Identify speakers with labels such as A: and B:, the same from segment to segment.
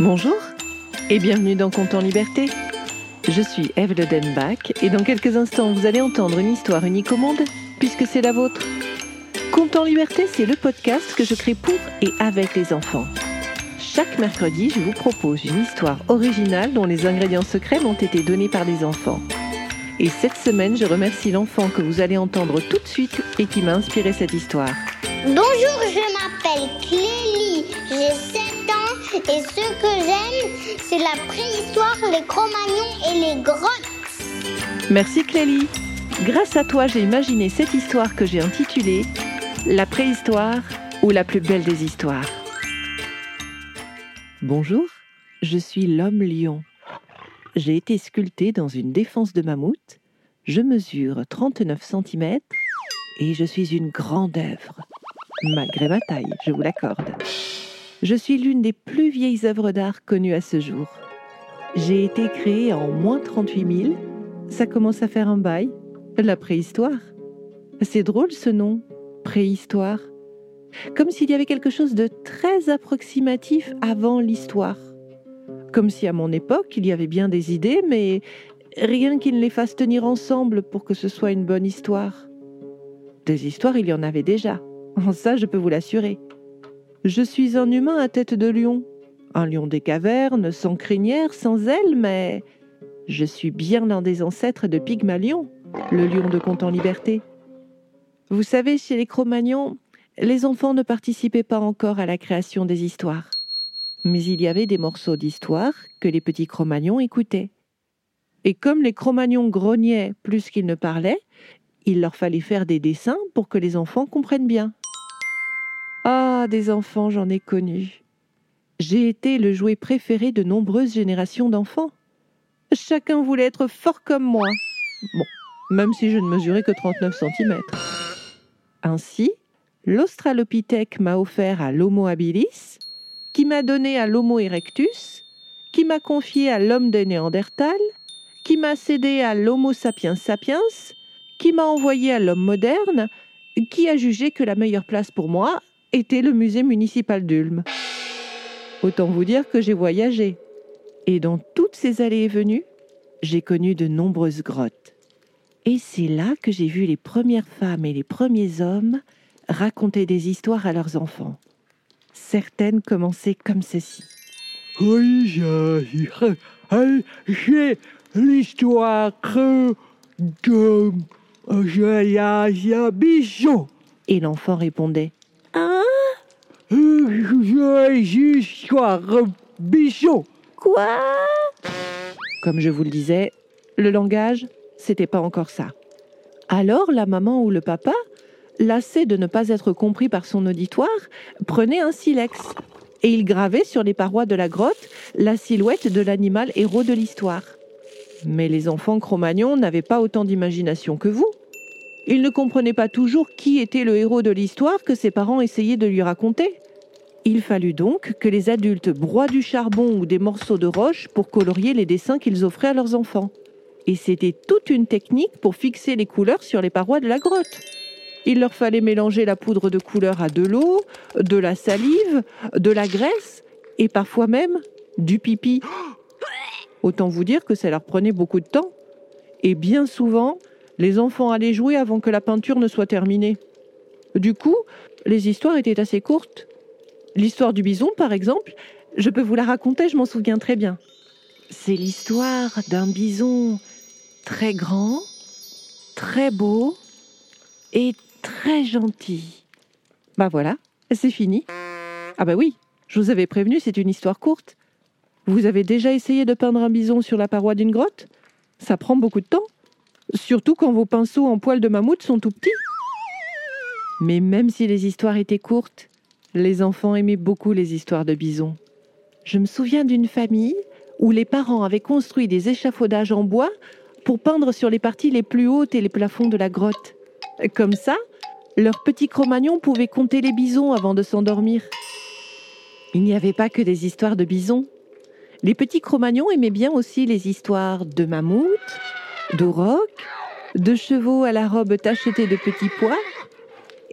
A: Bonjour et bienvenue dans Compte en Liberté. Je suis Eve Le Denbach et dans quelques instants vous allez entendre une histoire unique au monde puisque c'est la vôtre. Compte en Liberté, c'est le podcast que je crée pour et avec les enfants. Chaque mercredi, je vous propose une histoire originale dont les ingrédients secrets m'ont été donnés par des enfants. Et cette semaine, je remercie l'enfant que vous allez entendre tout de suite et qui m'a inspiré cette histoire.
B: Bonjour, je m'appelle Clélie, j'ai 7 ans et ce que j'aime, c'est la préhistoire, les Cro-Magnons et les grottes.
A: Merci Clélie. Grâce à toi, j'ai imaginé cette histoire que j'ai intitulée La préhistoire ou la plus belle des histoires. Bonjour, je suis l'homme lion. J'ai été sculpté dans une défense de mammouth. Je mesure 39 cm et je suis une grande œuvre. Malgré ma taille, je vous l'accorde. Je suis l'une des plus vieilles œuvres d'art connues à ce jour. J'ai été créée en moins 38 000. Ça commence à faire un bail. La préhistoire. C'est drôle ce nom, préhistoire. Comme s'il y avait quelque chose de très approximatif avant l'histoire. Comme si à mon époque, il y avait bien des idées, mais rien qui ne les fasse tenir ensemble pour que ce soit une bonne histoire. Des histoires, il y en avait déjà. Ça, je peux vous l'assurer. Je suis un humain à tête de lion. Un lion des cavernes, sans crinière, sans ailes, mais je suis bien l'un des ancêtres de Pygmalion, le lion de Comte en liberté. Vous savez, chez les Cro-Magnons, les enfants ne participaient pas encore à la création des histoires. Mais il y avait des morceaux d'histoire que les petits Cro-Magnons écoutaient. Et comme les Cro-Magnons grognaient plus qu'ils ne parlaient, il leur fallait faire des dessins pour que les enfants comprennent bien. Ah, des enfants, j'en ai connu. J'ai été le jouet préféré de nombreuses générations d'enfants. Chacun voulait être fort comme moi. Bon, même si je ne mesurais que 39 cm. Ainsi, l'Australopithèque m'a offert à l'Homo habilis, qui m'a donné à l'Homo erectus, qui m'a confié à l'homme de Néandertal, qui m'a cédé à l'Homo sapiens sapiens, qui m'a envoyé à l'homme moderne, qui a jugé que la meilleure place pour moi était le musée municipal d'Ulm. Autant vous dire que j'ai voyagé. Et dans toutes ces allées et venues, j'ai connu de nombreuses grottes. Et c'est là que j'ai vu les premières femmes et les premiers hommes raconter des histoires à leurs enfants. Certaines commençaient comme ceci.
C: Oui, j'ai l'histoire de bichon.
A: Et l'enfant répondait
C: Hein bichon.
A: Quoi? Comme je vous le disais, le langage, c'était pas encore ça. Alors la maman ou le papa, lassé de ne pas être compris par son auditoire, prenait un silex et il gravait sur les parois de la grotte la silhouette de l'animal héros de l'histoire. Mais les enfants Cro-Magnons n'avaient pas autant d'imagination que vous. Ils ne comprenaient pas toujours qui était le héros de l'histoire que ses parents essayaient de lui raconter. Il fallut donc que les adultes broient du charbon ou des morceaux de roche pour colorier les dessins qu'ils offraient à leurs enfants. Et c'était toute une technique pour fixer les couleurs sur les parois de la grotte. Il leur fallait mélanger la poudre de couleur à de l'eau, de la salive, de la graisse et parfois même du pipi. Autant vous dire que ça leur prenait beaucoup de temps. Et bien souvent, les enfants allaient jouer avant que la peinture ne soit terminée. Du coup, les histoires étaient assez courtes. L'histoire du bison, par exemple, je peux vous la raconter, je m'en souviens très bien. C'est l'histoire d'un bison très grand, très beau et très gentil. Bah voilà, c'est fini. Ah bah oui, je vous avais prévenu, c'est une histoire courte. Vous avez déjà essayé de peindre un bison sur la paroi d'une grotte? Ça prend beaucoup de temps. Surtout quand vos pinceaux en poil de mammouth sont tout petits. Mais même si les histoires étaient courtes, les enfants aimaient beaucoup les histoires de bisons. Je me souviens d'une famille où les parents avaient construit des échafaudages en bois pour peindre sur les parties les plus hautes et les plafonds de la grotte. Comme ça, leurs petits Cro-Magnons pouvaient compter les bisons avant de s'endormir. Il n'y avait pas que des histoires de bisons. Les petits Cro-Magnons aimaient bien aussi les histoires de mammouths, d'aurochs, de chevaux à la robe tachetée de petits pois.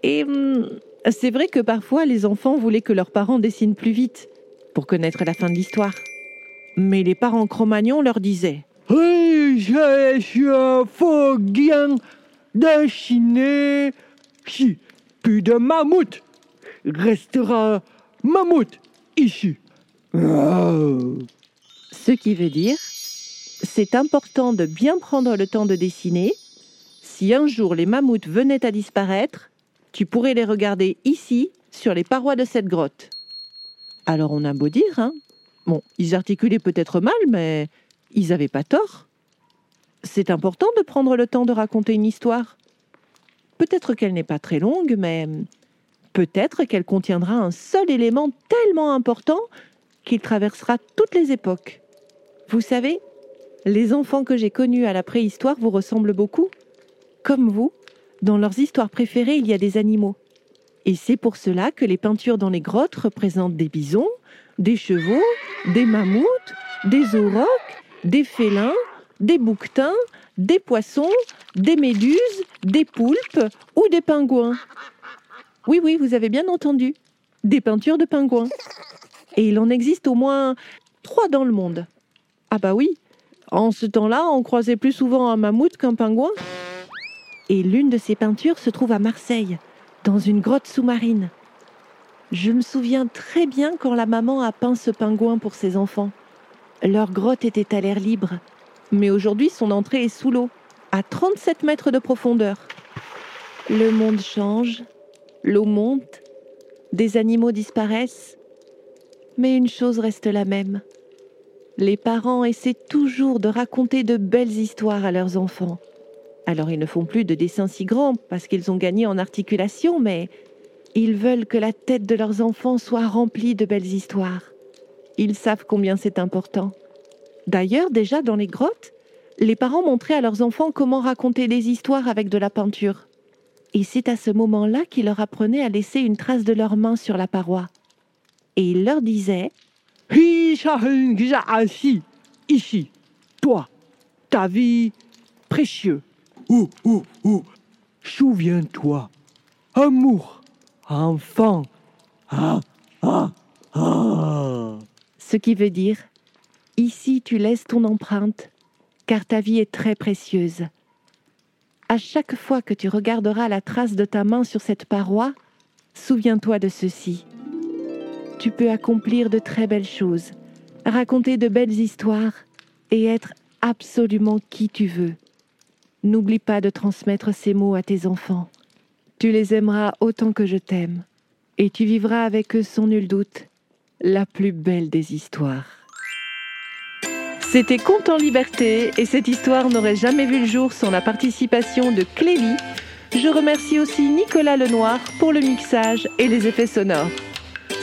A: Et hum, c'est vrai que parfois les enfants voulaient que leurs parents dessinent plus vite. pour connaître la fin de l'histoire. Mais les parents Cro-Magnon leur disaient
C: Oui, je suis un faux gain de ciné. Si, plus de mammouth. Restera mammouth ici. Oh.
A: Ce qui veut dire, c'est important de bien prendre le temps de dessiner. Si un jour les mammouths venaient à disparaître, tu pourrais les regarder ici, sur les parois de cette grotte. Alors on a beau dire, hein Bon, ils articulaient peut-être mal, mais ils n'avaient pas tort. C'est important de prendre le temps de raconter une histoire. Peut-être qu'elle n'est pas très longue, mais peut-être qu'elle contiendra un seul élément tellement important qu'il traversera toutes les époques. Vous savez, les enfants que j'ai connus à la préhistoire vous ressemblent beaucoup. Comme vous, dans leurs histoires préférées, il y a des animaux. Et c'est pour cela que les peintures dans les grottes représentent des bisons, des chevaux, des mammouths, des aurochs, des félins, des bouquetins, des poissons, des méduses, des poulpes ou des pingouins. Oui, oui, vous avez bien entendu. Des peintures de pingouins. Et il en existe au moins trois dans le monde. Ah bah oui, en ce temps-là, on croisait plus souvent un mammouth qu'un pingouin. Et l'une de ces peintures se trouve à Marseille, dans une grotte sous-marine. Je me souviens très bien quand la maman a peint ce pingouin pour ses enfants. Leur grotte était à l'air libre, mais aujourd'hui son entrée est sous l'eau, à 37 mètres de profondeur. Le monde change, l'eau monte, des animaux disparaissent, mais une chose reste la même. Les parents essaient toujours de raconter de belles histoires à leurs enfants. Alors ils ne font plus de dessins si grands parce qu'ils ont gagné en articulation, mais ils veulent que la tête de leurs enfants soit remplie de belles histoires. Ils savent combien c'est important. D'ailleurs, déjà dans les grottes, les parents montraient à leurs enfants comment raconter des histoires avec de la peinture. Et c'est à ce moment-là qu'ils leur apprenaient à laisser une trace de leurs mains sur la paroi. Et ils leur disaient
C: Ici, ici, toi, ta vie précieux. Ouh, ouh, ouh. Souviens-toi, amour, enfant. Ah, ah, ah.
A: Ce qui veut dire, ici tu laisses ton empreinte, car ta vie est très précieuse. À chaque fois que tu regarderas la trace de ta main sur cette paroi, souviens-toi de ceci. Tu peux accomplir de très belles choses, raconter de belles histoires et être absolument qui tu veux. N'oublie pas de transmettre ces mots à tes enfants. Tu les aimeras autant que je t'aime, et tu vivras avec eux sans nul doute la plus belle des histoires. C'était Conte en liberté, et cette histoire n'aurait jamais vu le jour sans la participation de Clélie. Je remercie aussi Nicolas Lenoir pour le mixage et les effets sonores.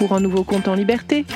A: pour un nouveau compte en liberté.